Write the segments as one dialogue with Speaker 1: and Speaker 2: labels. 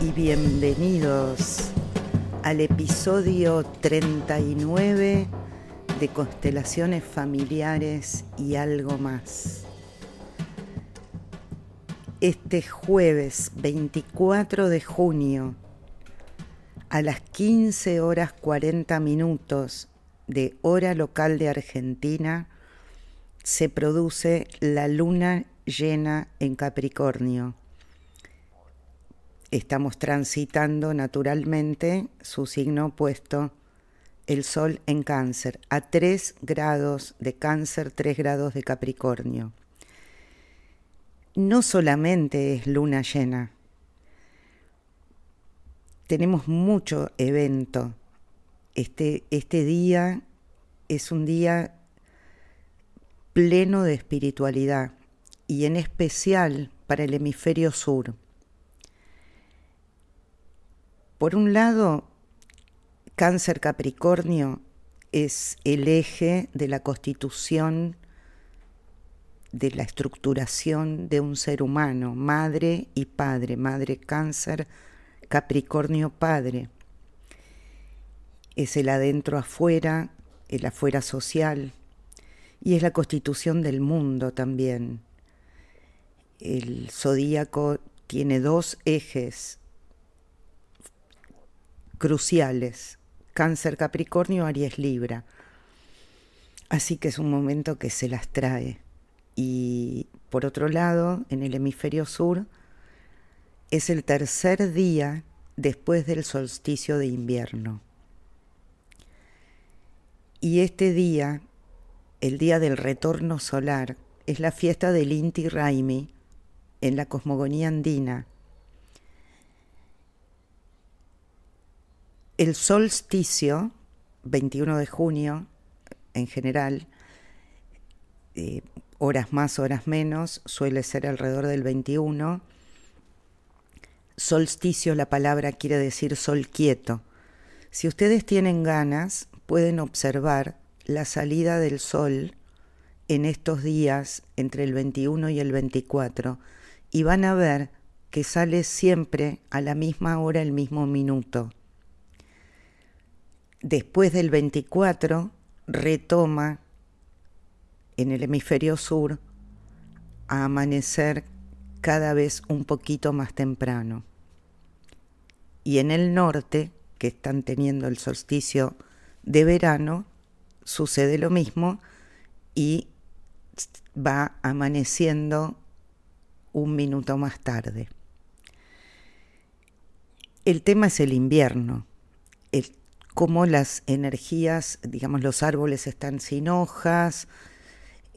Speaker 1: Y bienvenidos al episodio 39 de Constelaciones Familiares y algo más. Este jueves 24 de junio a las 15 horas 40 minutos de hora local de Argentina se produce la luna llena en Capricornio. Estamos transitando naturalmente su signo opuesto, el Sol en cáncer, a 3 grados de cáncer, 3 grados de Capricornio. No solamente es luna llena, tenemos mucho evento. Este, este día es un día pleno de espiritualidad y en especial para el hemisferio sur. Por un lado, cáncer Capricornio es el eje de la constitución, de la estructuración de un ser humano, madre y padre, madre cáncer, Capricornio padre. Es el adentro afuera, el afuera social, y es la constitución del mundo también. El zodíaco tiene dos ejes cruciales, cáncer Capricornio, Aries Libra. Así que es un momento que se las trae. Y por otro lado, en el hemisferio sur, es el tercer día después del solsticio de invierno. Y este día el día del retorno solar, es la fiesta del Inti Raimi en la cosmogonía andina. El solsticio, 21 de junio, en general, eh, horas más, horas menos, suele ser alrededor del 21. Solsticio, la palabra quiere decir sol quieto. Si ustedes tienen ganas, pueden observar la salida del sol en estos días entre el 21 y el 24 y van a ver que sale siempre a la misma hora, el mismo minuto. Después del 24 retoma en el hemisferio sur a amanecer cada vez un poquito más temprano. Y en el norte, que están teniendo el solsticio de verano, sucede lo mismo y va amaneciendo un minuto más tarde. El tema es el invierno, el, cómo las energías, digamos, los árboles están sin hojas,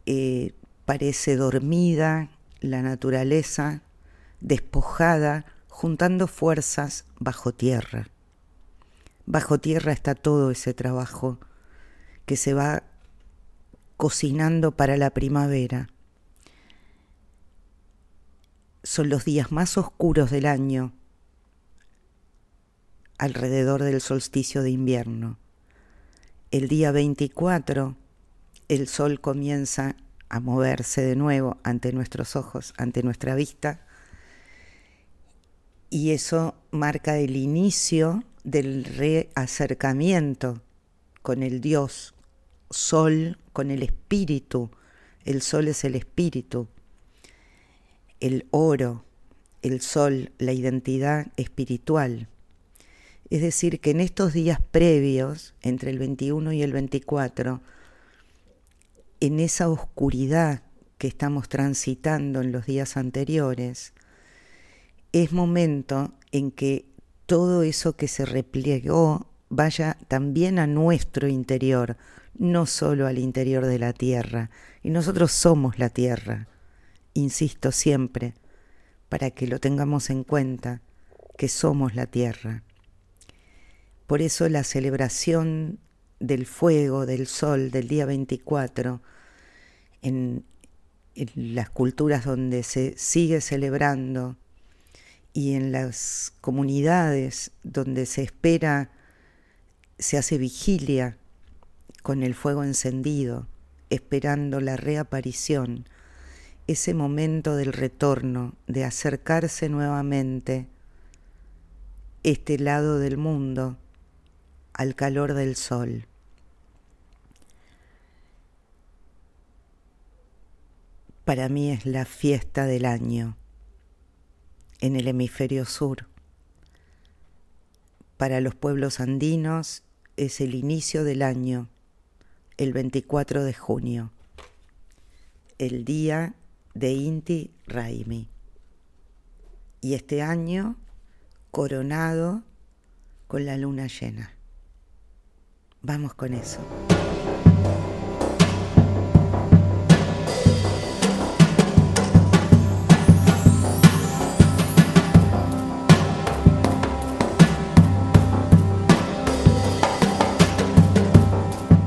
Speaker 1: eh, parece dormida la naturaleza, despojada, juntando fuerzas bajo tierra. Bajo tierra está todo ese trabajo que se va cocinando para la primavera. Son los días más oscuros del año alrededor del solsticio de invierno. El día 24 el sol comienza a moverse de nuevo ante nuestros ojos, ante nuestra vista, y eso marca el inicio del reacercamiento con el Dios sol con el espíritu. El sol es el espíritu. El oro, el sol, la identidad espiritual. Es decir, que en estos días previos, entre el 21 y el 24, en esa oscuridad que estamos transitando en los días anteriores, es momento en que todo eso que se replegó vaya también a nuestro interior, no solo al interior de la tierra. Y nosotros somos la tierra, insisto siempre, para que lo tengamos en cuenta, que somos la tierra. Por eso la celebración del fuego, del sol, del día 24, en, en las culturas donde se sigue celebrando y en las comunidades donde se espera, se hace vigilia con el fuego encendido, esperando la reaparición, ese momento del retorno, de acercarse nuevamente este lado del mundo al calor del sol. Para mí es la fiesta del año en el hemisferio sur. Para los pueblos andinos es el inicio del año, el 24 de junio, el día de Inti Raimi. Y este año coronado con la luna llena. Vamos con eso.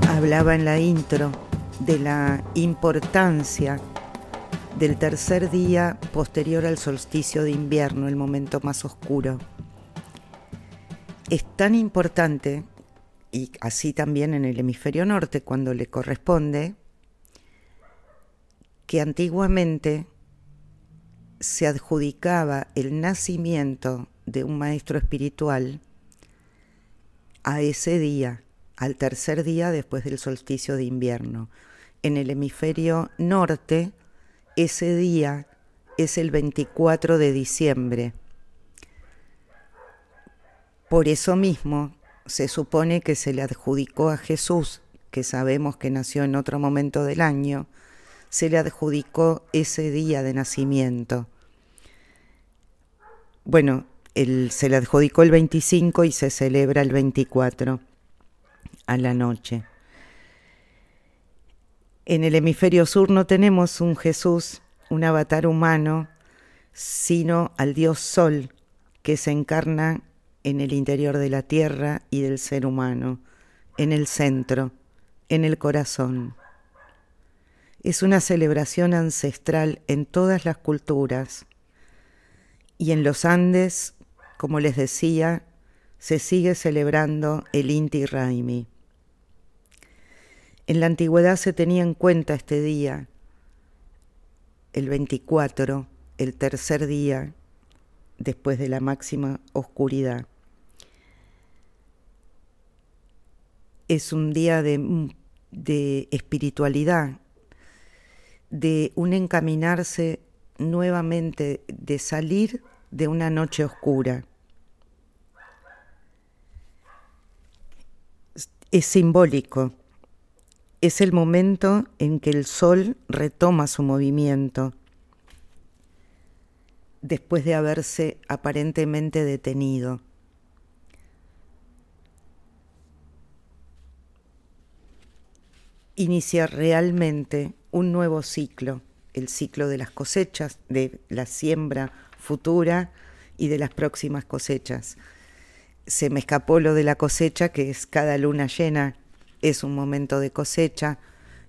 Speaker 1: Hablaba en la intro de la importancia del tercer día posterior al solsticio de invierno, el momento más oscuro. Es tan importante, y así también en el hemisferio norte cuando le corresponde, que antiguamente se adjudicaba el nacimiento de un maestro espiritual a ese día, al tercer día después del solsticio de invierno. En el hemisferio norte, ese día es el 24 de diciembre. Por eso mismo se supone que se le adjudicó a Jesús, que sabemos que nació en otro momento del año, se le adjudicó ese día de nacimiento. Bueno, se le adjudicó el 25 y se celebra el 24 a la noche. En el hemisferio sur no tenemos un Jesús, un avatar humano, sino al Dios Sol, que se encarna en el interior de la tierra y del ser humano, en el centro, en el corazón. Es una celebración ancestral en todas las culturas y en los Andes, como les decía, se sigue celebrando el Inti Raimi. En la antigüedad se tenía en cuenta este día, el 24, el tercer día después de la máxima oscuridad. Es un día de, espiritualidad, de un encaminarse nuevamente, de salir de una noche oscura. Es simbólico es el momento en que el sol retoma su movimiento después de haberse aparentemente detenido. Inicia realmente un nuevo ciclo, el ciclo de las cosechas, de la siembra futura y de las próximas cosechas. Se me escapó lo de la cosecha, que es cada luna llena es un momento de cosecha,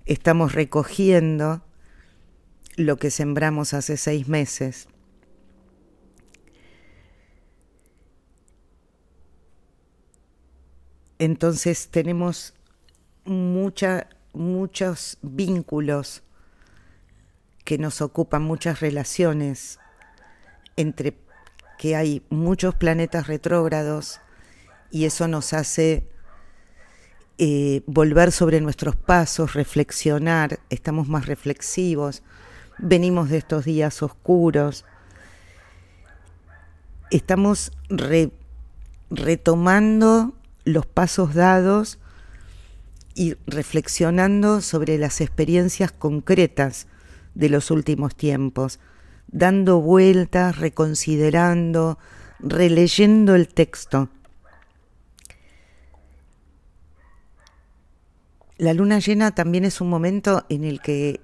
Speaker 1: estamos recogiendo lo que sembramos hace seis meses. Entonces tenemos muchos vínculos que nos ocupan, muchas relaciones entre que hay muchos planetas retrógrados y eso nos hace eh, volver sobre nuestros pasos, reflexionar, estamos más reflexivos, venimos de estos días oscuros, estamos retomando los pasos dados y reflexionando sobre las experiencias concretas de los últimos tiempos, dando vueltas, reconsiderando, releyendo el texto La luna llena también es un momento en el que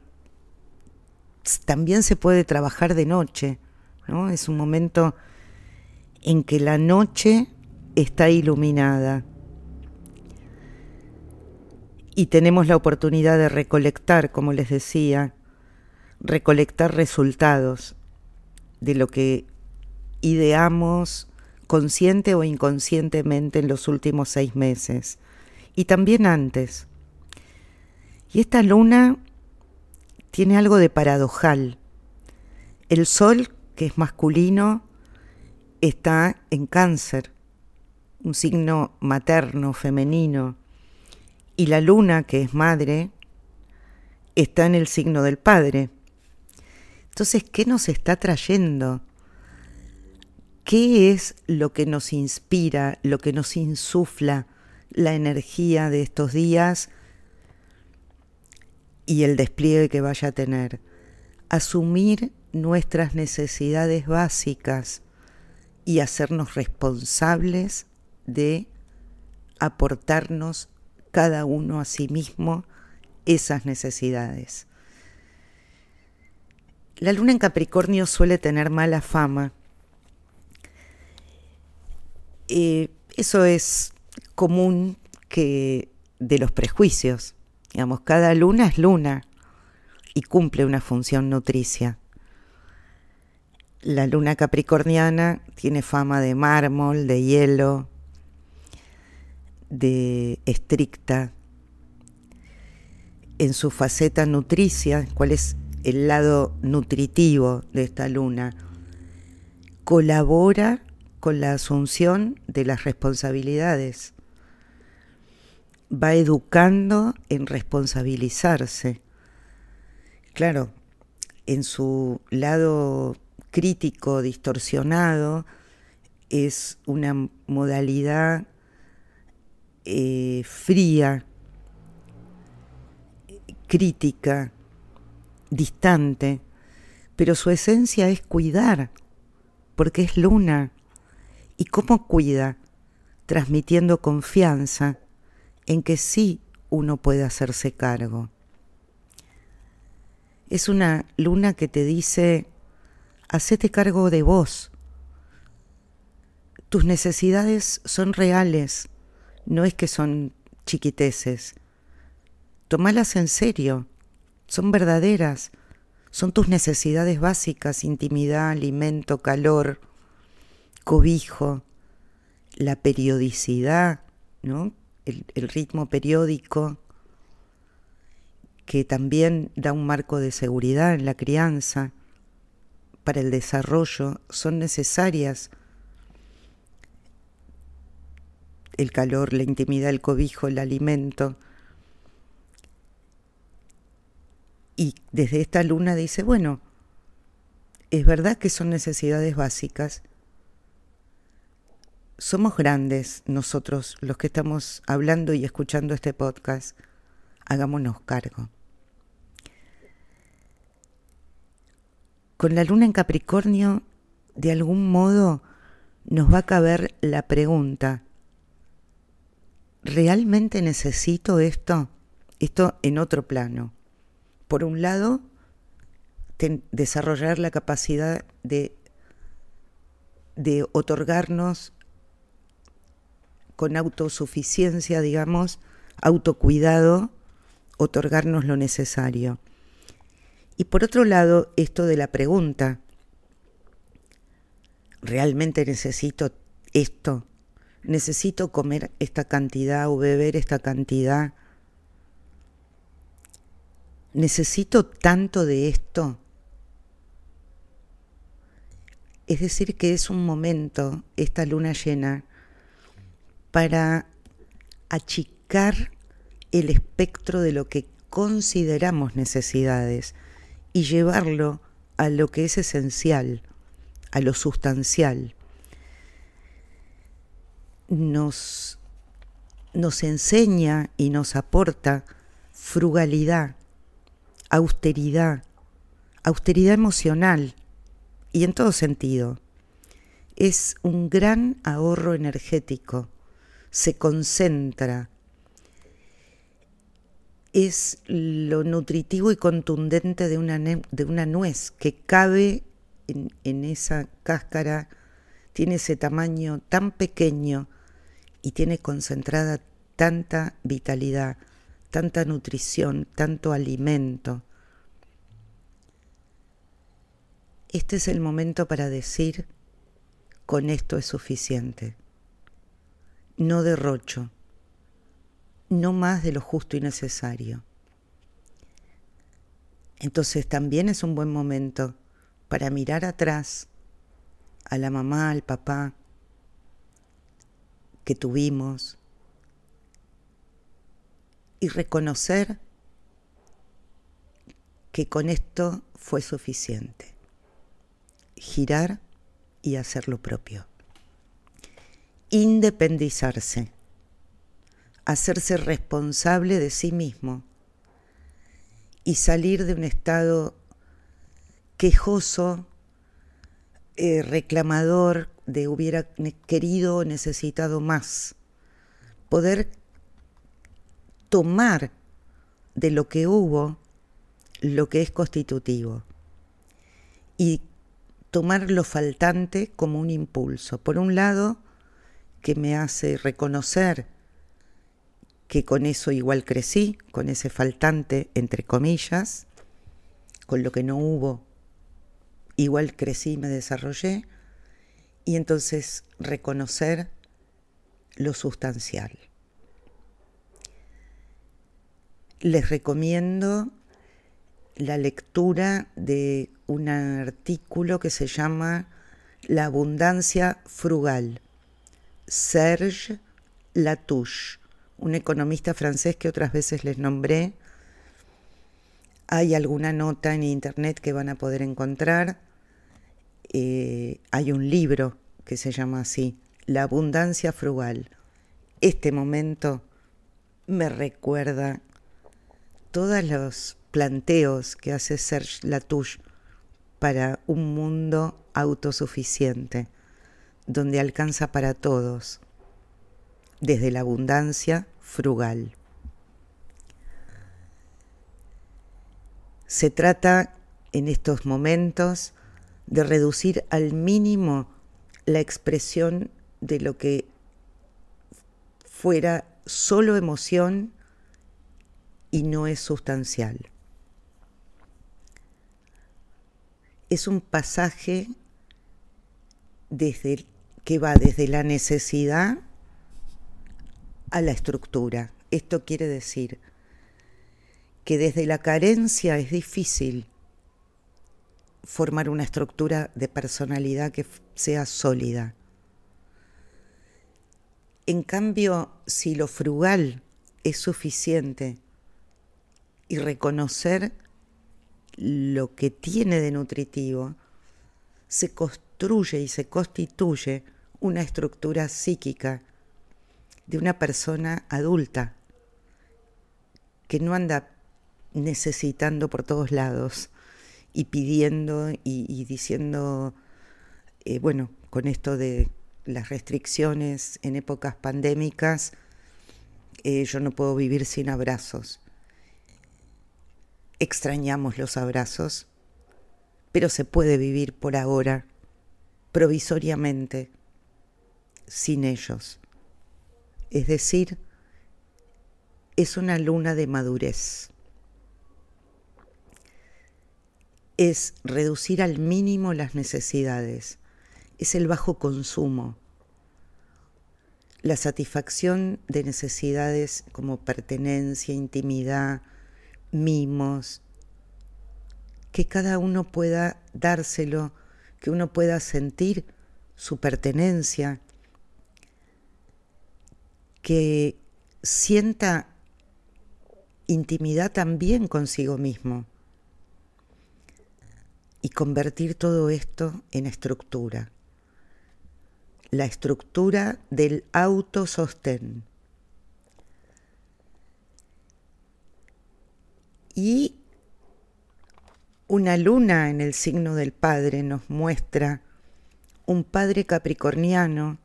Speaker 1: también se puede trabajar de noche, ¿no? Es un momento en que la noche está iluminada. Y tenemos la oportunidad de recolectar, como les decía, recolectar resultados de lo que ideamos consciente o inconscientemente en los últimos seis meses. Y también antes. Y esta luna tiene algo de paradojal, El sol, que es masculino, está en cáncer, un signo materno, femenino, y la luna, que es madre, está en el signo del padre. Entonces, ¿qué nos está trayendo? ¿Qué es lo que nos inspira, lo que nos insufla la energía de estos días y el despliegue que vaya a tener? Asumir nuestras necesidades básicas y hacernos responsables de aportarnos cada uno a sí mismo esas necesidades. La luna en Capricornio suele tener mala fama. Eh, eso es común que de los prejuicios. Digamos, cada luna es luna y cumple una función nutricia. La luna capricorniana tiene fama de mármol, de hielo, de estricta. En su faceta nutricia, cuál es el lado nutritivo de esta luna, colabora con la asunción de las responsabilidades. Va educando en responsabilizarse. Claro, en su lado crítico, distorsionado, es una modalidad eh, fría, crítica, distante, pero su esencia es cuidar, porque es luna. ¿Y cómo cuida? Transmitiendo confianza en que sí uno puede hacerse cargo. Es una luna que te dice, hacete cargo de vos. Tus necesidades son reales, no es que son chiquiteces. Tomalas en serio, son verdaderas, son tus necesidades básicas, intimidad, alimento, calor, cobijo, la periodicidad, ¿no? el, el ritmo periódico que también da un marco de seguridad en la crianza para el desarrollo son necesarias el calor, la intimidad, el cobijo, el alimento. Y desde esta luna dice, bueno, es verdad que son necesidades básicas. Somos grandes nosotros los que estamos hablando y escuchando este podcast. Hagámonos cargo. Con la luna en Capricornio, de algún modo, nos va a caber la pregunta, ¿realmente necesito esto? Esto en otro plano. Por un lado, desarrollar la capacidad de, de otorgarnos con autosuficiencia, digamos, autocuidado, otorgarnos lo necesario. Y por otro lado, esto de la pregunta, ¿realmente necesito esto? ¿Necesito comer esta cantidad o beber esta cantidad? ¿Necesito tanto de esto? Es decir, que es un momento, esta luna llena, para achicar el espectro de lo que consideramos necesidades y llevarlo a lo que es esencial, a lo sustancial. Nos, nos enseña y nos aporta frugalidad, austeridad, austeridad emocional y en todo sentido. Es un gran ahorro energético, se concentra, es lo nutritivo y contundente de una, de una nuez que cabe en, en esa cáscara, tiene ese tamaño tan pequeño y tiene concentrada tanta vitalidad, tanta nutrición, tanto alimento. Este es el momento para decir, con esto es suficiente. No derrocho, no más de lo justo y necesario. Entonces también es un buen momento para mirar atrás a la mamá, al papá que tuvimos y reconocer que con esto fue suficiente. Girar y hacer lo propio. Independizarse. Hacerse responsable de sí mismo y salir de un estado quejoso, eh, reclamador, de hubiera querido o necesitado más. Poder tomar de lo que hubo lo que es constitutivo y tomar lo faltante como un impulso. Por un lado, que me hace reconocer que con eso igual crecí, con ese faltante, entre comillas, con lo que no hubo, igual crecí y me desarrollé, y entonces reconocer lo sustancial. Les recomiendo la lectura de un artículo que se llama La abundancia frugal, Serge Latouche, un economista francés que otras veces les nombré. Hay alguna nota en internet que van a poder encontrar. Eh, hay un libro que se llama así, La abundancia frugal. Este momento me recuerda todos los planteos que hace Serge Latouche para un mundo autosuficiente, donde alcanza para todos, desde la abundancia frugal. Se trata en estos momentos de reducir al mínimo la expresión de lo que fuera solo emoción y no es sustancial. es un pasaje desde, que va desde la necesidad a la estructura. Esto quiere decir que desde la carencia es difícil formar una estructura de personalidad que sea sólida. En cambio, si lo frugal es suficiente y reconocer lo que tiene de nutritivo, se construye y se constituye una estructura psíquica de una persona adulta que no anda necesitando por todos lados y pidiendo y, diciendo, eh, bueno, con esto de las restricciones en épocas pandémicas, eh, yo no puedo vivir sin abrazos extrañamos los abrazos, pero se puede vivir por ahora, provisoriamente, sin ellos. Es decir, es una luna de madurez. Es reducir al mínimo las necesidades. Es el bajo consumo. La satisfacción de necesidades como pertenencia, intimidad, mimos, que cada uno pueda dárselo, que uno pueda sentir su pertenencia, que sienta intimidad también consigo mismo y convertir todo esto en estructura. La estructura del autosostén. Y una luna en el signo del Padre nos muestra un Padre capricorniano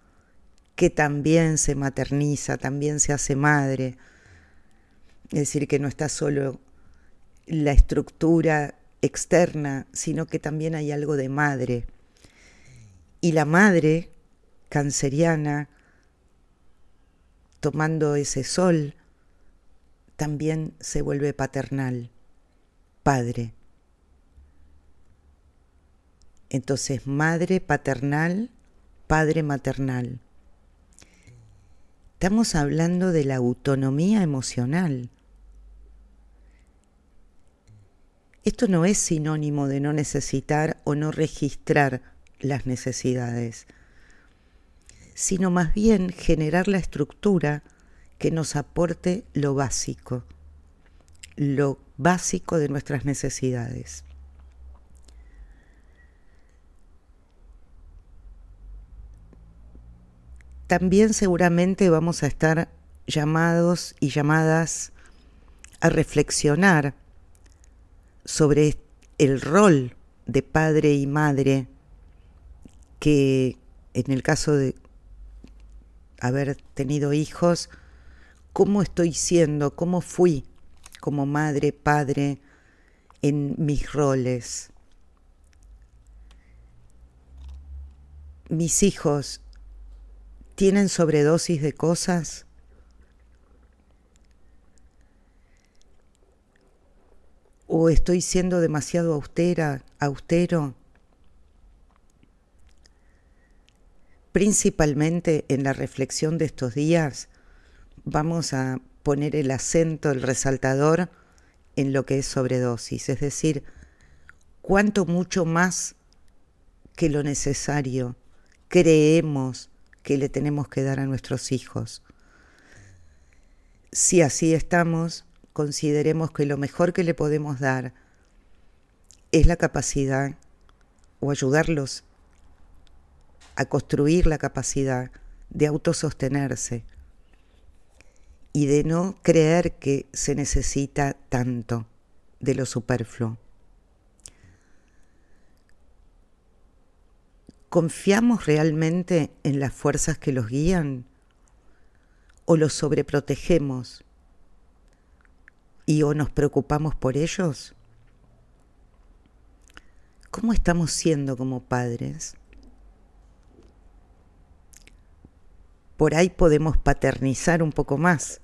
Speaker 1: que también se materniza, también se hace madre. Es decir, que no está solo la estructura externa, sino que también hay algo de madre. Y la madre canceriana, tomando ese sol, también se vuelve paternal, padre. Entonces, madre paternal, padre maternal. Estamos hablando de la autonomía emocional. Esto no es sinónimo de no necesitar o no registrar las necesidades, sino más bien generar la estructura que nos aporte lo básico, lo básico de nuestras necesidades. También seguramente vamos a estar llamados y llamadas a reflexionar sobre el rol de padre y madre que en el caso de haber tenido hijos, cómo estoy siendo, cómo fui como madre, padre en mis roles. Mis hijos tienen sobredosis de cosas. ¿O estoy siendo demasiado austera, austero? Principalmente en la reflexión de estos días vamos a poner el acento, el resaltador en lo que es sobredosis, es decir, cuánto mucho más que lo necesario creemos que le tenemos que dar a nuestros hijos. Si así estamos, consideremos que lo mejor que le podemos dar es la capacidad o ayudarlos a construir la capacidad de autosostenerse y de no creer que se necesita tanto de lo superfluo. ¿Confiamos realmente en las fuerzas que los guían o los sobreprotegemos y o nos preocupamos por ellos? ¿Cómo estamos siendo como padres? Por ahí podemos paternizar un poco más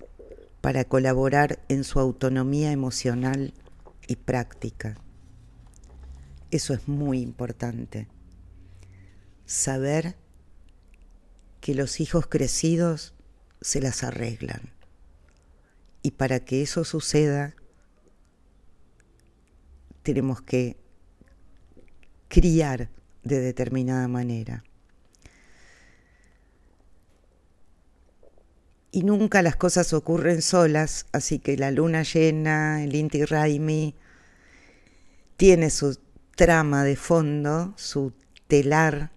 Speaker 1: para colaborar en su autonomía emocional y práctica. Eso es muy importante. Saber que los hijos crecidos se las arreglan. Y para que eso suceda, tenemos que criar de determinada manera. y nunca las cosas ocurren solas, así que la luna llena, el Inti Raimi, tiene su trama de fondo, su telar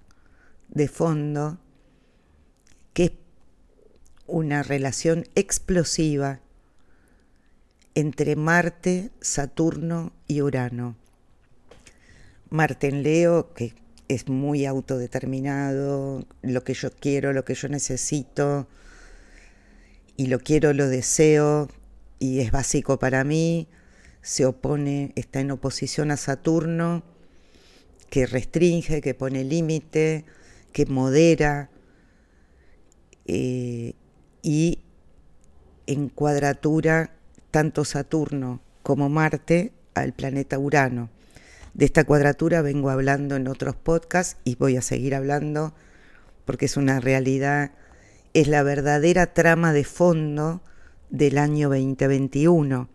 Speaker 1: de fondo, que es una relación explosiva entre Marte, Saturno y Urano. Marte en Leo, que es muy autodeterminado, lo que yo quiero, lo que yo necesito, y lo quiero, lo deseo y es básico para mí, se opone, está en oposición a Saturno, que restringe, que pone límite, que modera eh, y en cuadratura tanto Saturno como Marte al planeta Urano. De esta cuadratura vengo hablando en otros podcasts y voy a seguir hablando porque es una realidad es la verdadera trama de fondo del año 2021.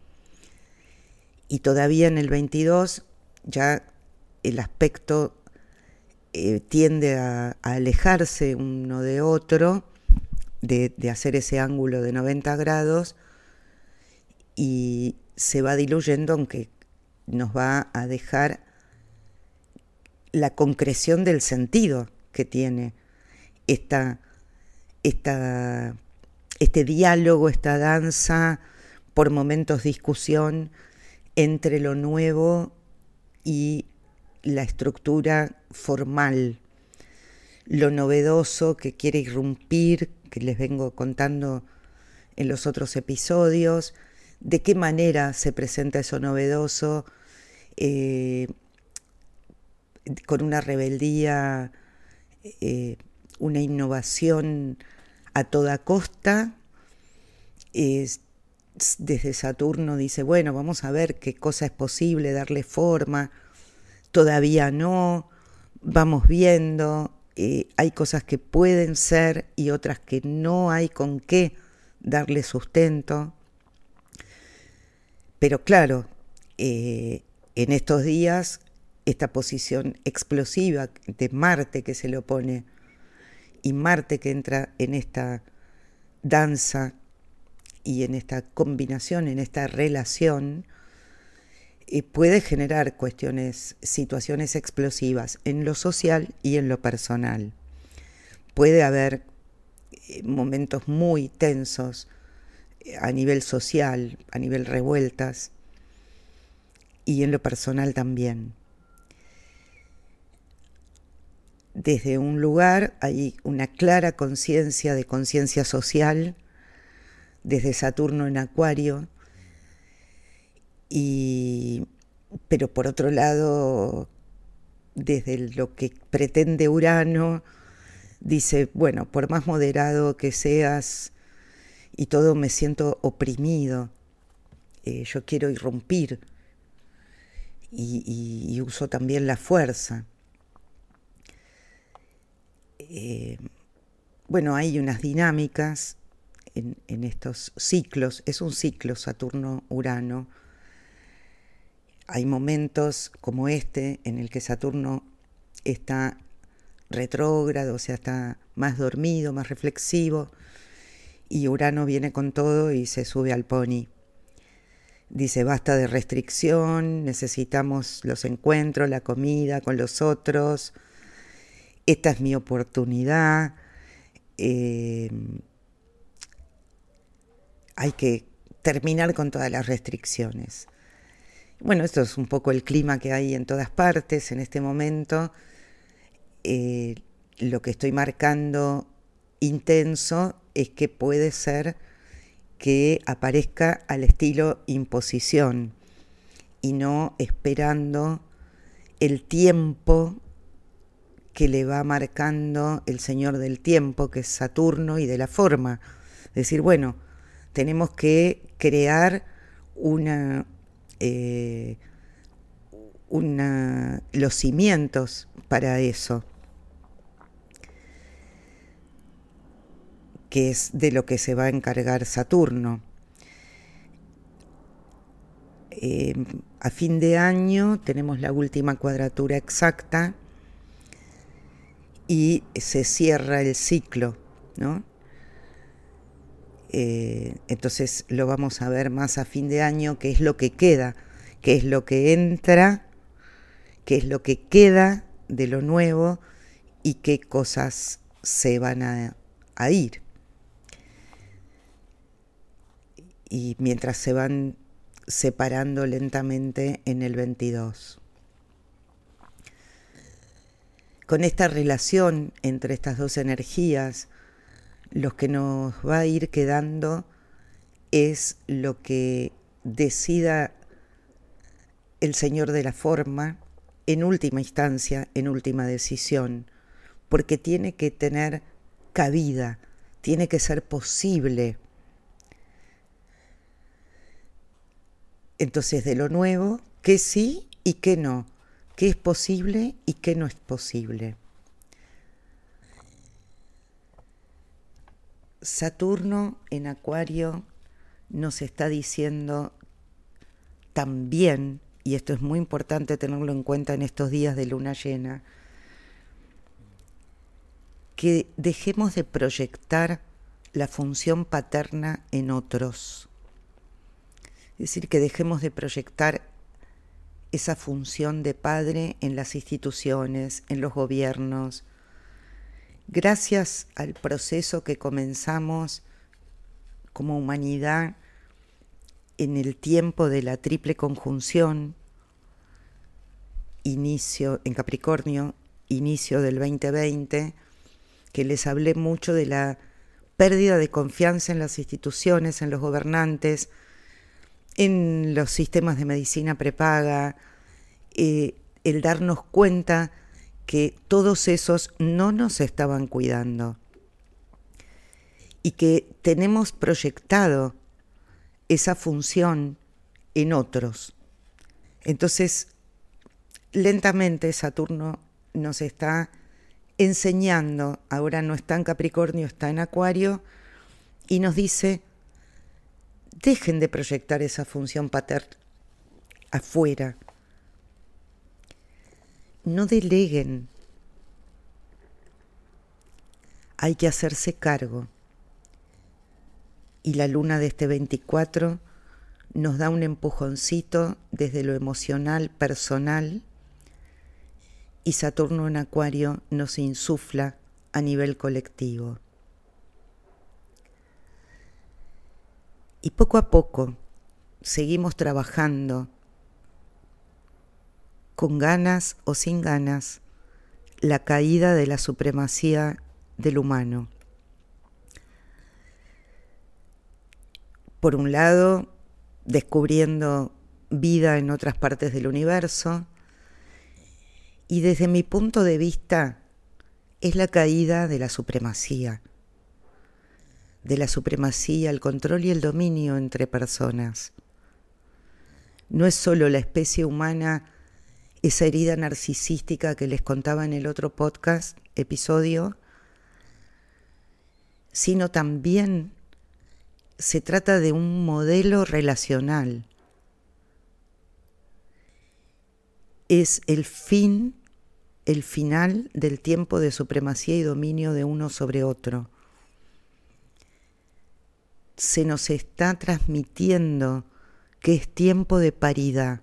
Speaker 1: Y todavía en el 22 ya el aspecto eh, tiende a, alejarse uno de otro, de, de hacer ese ángulo de 90 grados, y se va diluyendo, aunque nos va a dejar la concreción del sentido que tiene esta este diálogo, esta danza, por momentos discusión entre lo nuevo y la estructura formal, lo novedoso que quiere irrumpir, que les vengo contando en los otros episodios, de qué manera se presenta eso novedoso, eh, con una rebeldía, eh, una innovación a toda costa. desde Saturno dice, bueno, vamos a ver qué cosa es posible, darle forma. Todavía no, vamos viendo. Eh, hay cosas que pueden ser y otras que no hay con qué darle sustento. Pero claro, eh, en estos días esta posición explosiva de Marte que se le opone y Marte que entra en esta danza y en esta combinación, en esta relación, eh, puede generar cuestiones, situaciones explosivas en lo social y en lo personal. Puede haber eh, momentos muy tensos a nivel social, a nivel revueltas y en lo personal también. Desde un lugar hay una clara conciencia de conciencia social, desde Saturno en Acuario, y, pero por otro lado, desde lo que pretende Urano, dice, bueno, por más moderado que seas y todo me siento oprimido, eh, yo quiero irrumpir. Y, uso también la fuerza. Eh, bueno, hay unas dinámicas en, en estos ciclos, es un ciclo Saturno-Urano, hay momentos como este en el que Saturno está retrógrado, o sea, está más dormido, más reflexivo, y Urano viene con todo y se sube al pony. Dice, basta de restricción, necesitamos los encuentros, la comida con los otros, esta es mi oportunidad, eh, hay que terminar con todas las restricciones. Bueno, esto es un poco el clima que hay en todas partes en este momento. Eh, lo que estoy marcando intenso es que puede ser que aparezca al estilo imposición y no esperando el tiempo que le va marcando el Señor del tiempo, que es Saturno y de la forma. Es decir, bueno, tenemos que crear una, eh, los cimientos para eso, que es de lo que se va a encargar Saturno. Eh, a fin de año tenemos la última cuadratura exacta y se cierra el ciclo, ¿no? Eh, entonces lo vamos a ver más a fin de año, qué es lo que queda, qué es lo que entra, qué es lo que queda de lo nuevo y qué cosas se van a ir. Y mientras se van separando lentamente en el 22. Con esta relación entre estas dos energías, lo que nos va a ir quedando es lo que decida el Señor de la forma en última instancia, en última decisión, porque tiene que tener cabida, tiene que ser posible. Entonces, de lo nuevo, qué sí y qué no, qué es posible y qué no es posible. Saturno en Acuario nos está diciendo también, y esto es muy importante tenerlo en cuenta en estos días de luna llena, que dejemos de proyectar la función paterna en otros. Es decir, que dejemos de proyectar esa función de padre en las instituciones, en los gobiernos, gracias al proceso que comenzamos como humanidad en el tiempo de la triple conjunción, inicio en Capricornio, inicio del 2020, que les hablé mucho de la pérdida de confianza en las instituciones, en los gobernantes, en los sistemas de medicina prepaga, eh, el darnos cuenta que todos esos no nos estaban cuidando y que tenemos proyectado esa función en otros. Entonces, lentamente Saturno nos está enseñando, ahora no está en Capricornio, está en Acuario, y nos dice, dejen de proyectar esa función paterna afuera, no deleguen. Hay que hacerse cargo. Y la luna de este 24 nos da un empujoncito desde lo emocional personal y Saturno en Acuario nos insufla a nivel colectivo. Y poco a poco seguimos trabajando con ganas o sin ganas la caída de la supremacía del humano. Por un lado, descubriendo vida en otras partes del universo, y desde mi punto de vista es la caída de la supremacía, de la supremacía, el control y el dominio entre personas. No es solo la especie humana esa herida narcisística que les contaba en el otro podcast, episodio, sino también se trata de un modelo relacional. Es el fin, el final del tiempo de supremacía y dominio de uno sobre otro. Se nos está transmitiendo que es tiempo de paridad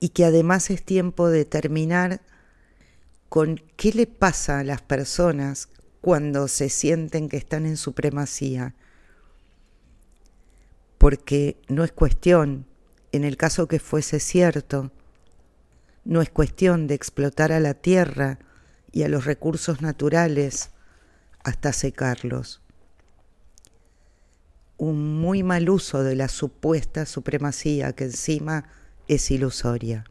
Speaker 1: y que además es tiempo de terminar con qué le pasa a las personas cuando se sienten que están en supremacía. Porque no es cuestión, en el caso que fuese cierto, no es cuestión de explotar a la tierra y a los recursos naturales hasta secarlos. Un muy mal uso de la supuesta supremacía que encima es ilusoria.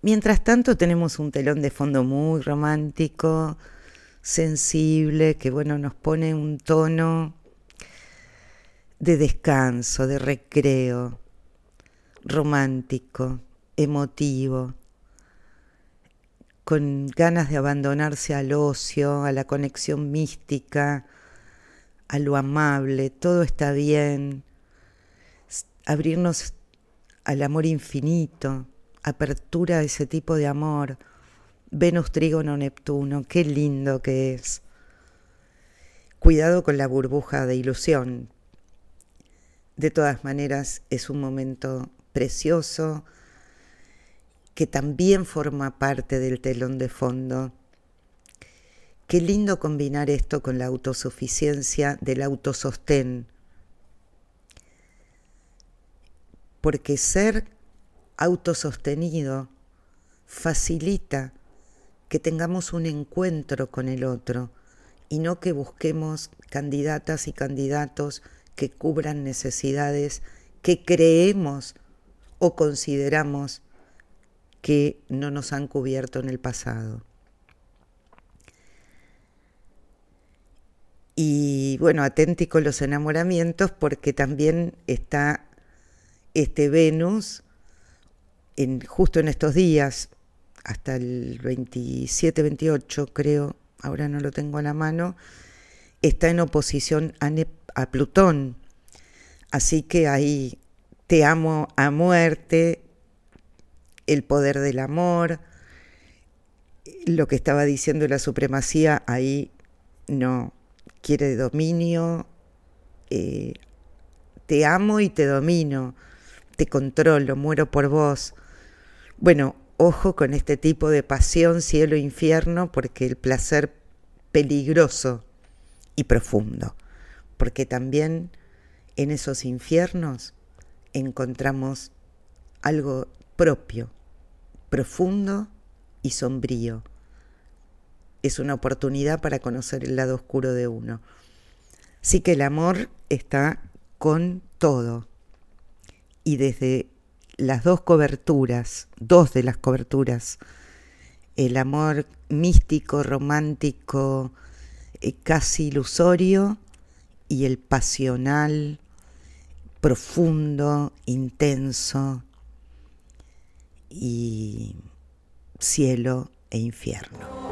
Speaker 1: Mientras tanto tenemos un telón de fondo muy romántico, sensible, que bueno, nos pone un tono de descanso, de recreo, romántico, emotivo, con ganas de abandonarse al ocio, a la conexión mística, a lo amable, todo está bien, abrirnos al amor infinito, apertura a ese tipo de amor. Venus, Trígono, Neptuno, qué lindo que es. Cuidado con la burbuja de ilusión. De todas maneras, es un momento precioso que también forma parte del telón de fondo. Qué lindo combinar esto con la autosuficiencia del autosostén porque ser autosostenido facilita que tengamos un encuentro con el otro y no que busquemos candidatas y candidatos que cubran necesidades que creemos o consideramos que no nos han cubierto en el pasado. Y bueno, aténtico los enamoramientos porque también está este Venus, en, justo en estos días, hasta el 27, 28 creo, ahora no lo tengo a la mano, está en oposición a Plutón. Así que ahí te amo a muerte, el poder del amor, lo que estaba diciendo la supremacía, ahí no, quiere dominio, eh, te amo y te domino te controlo, muero por vos. Bueno, ojo con este tipo de pasión, cielo infierno, porque el placer peligroso y profundo, porque también en esos infiernos encontramos algo propio, profundo y sombrío. Es una oportunidad para conocer el lado oscuro de uno. Así que el amor está con todo y desde las dos coberturas, dos de las coberturas, el amor místico, romántico, eh, casi ilusorio, y el pasional, profundo, intenso, y cielo e infierno.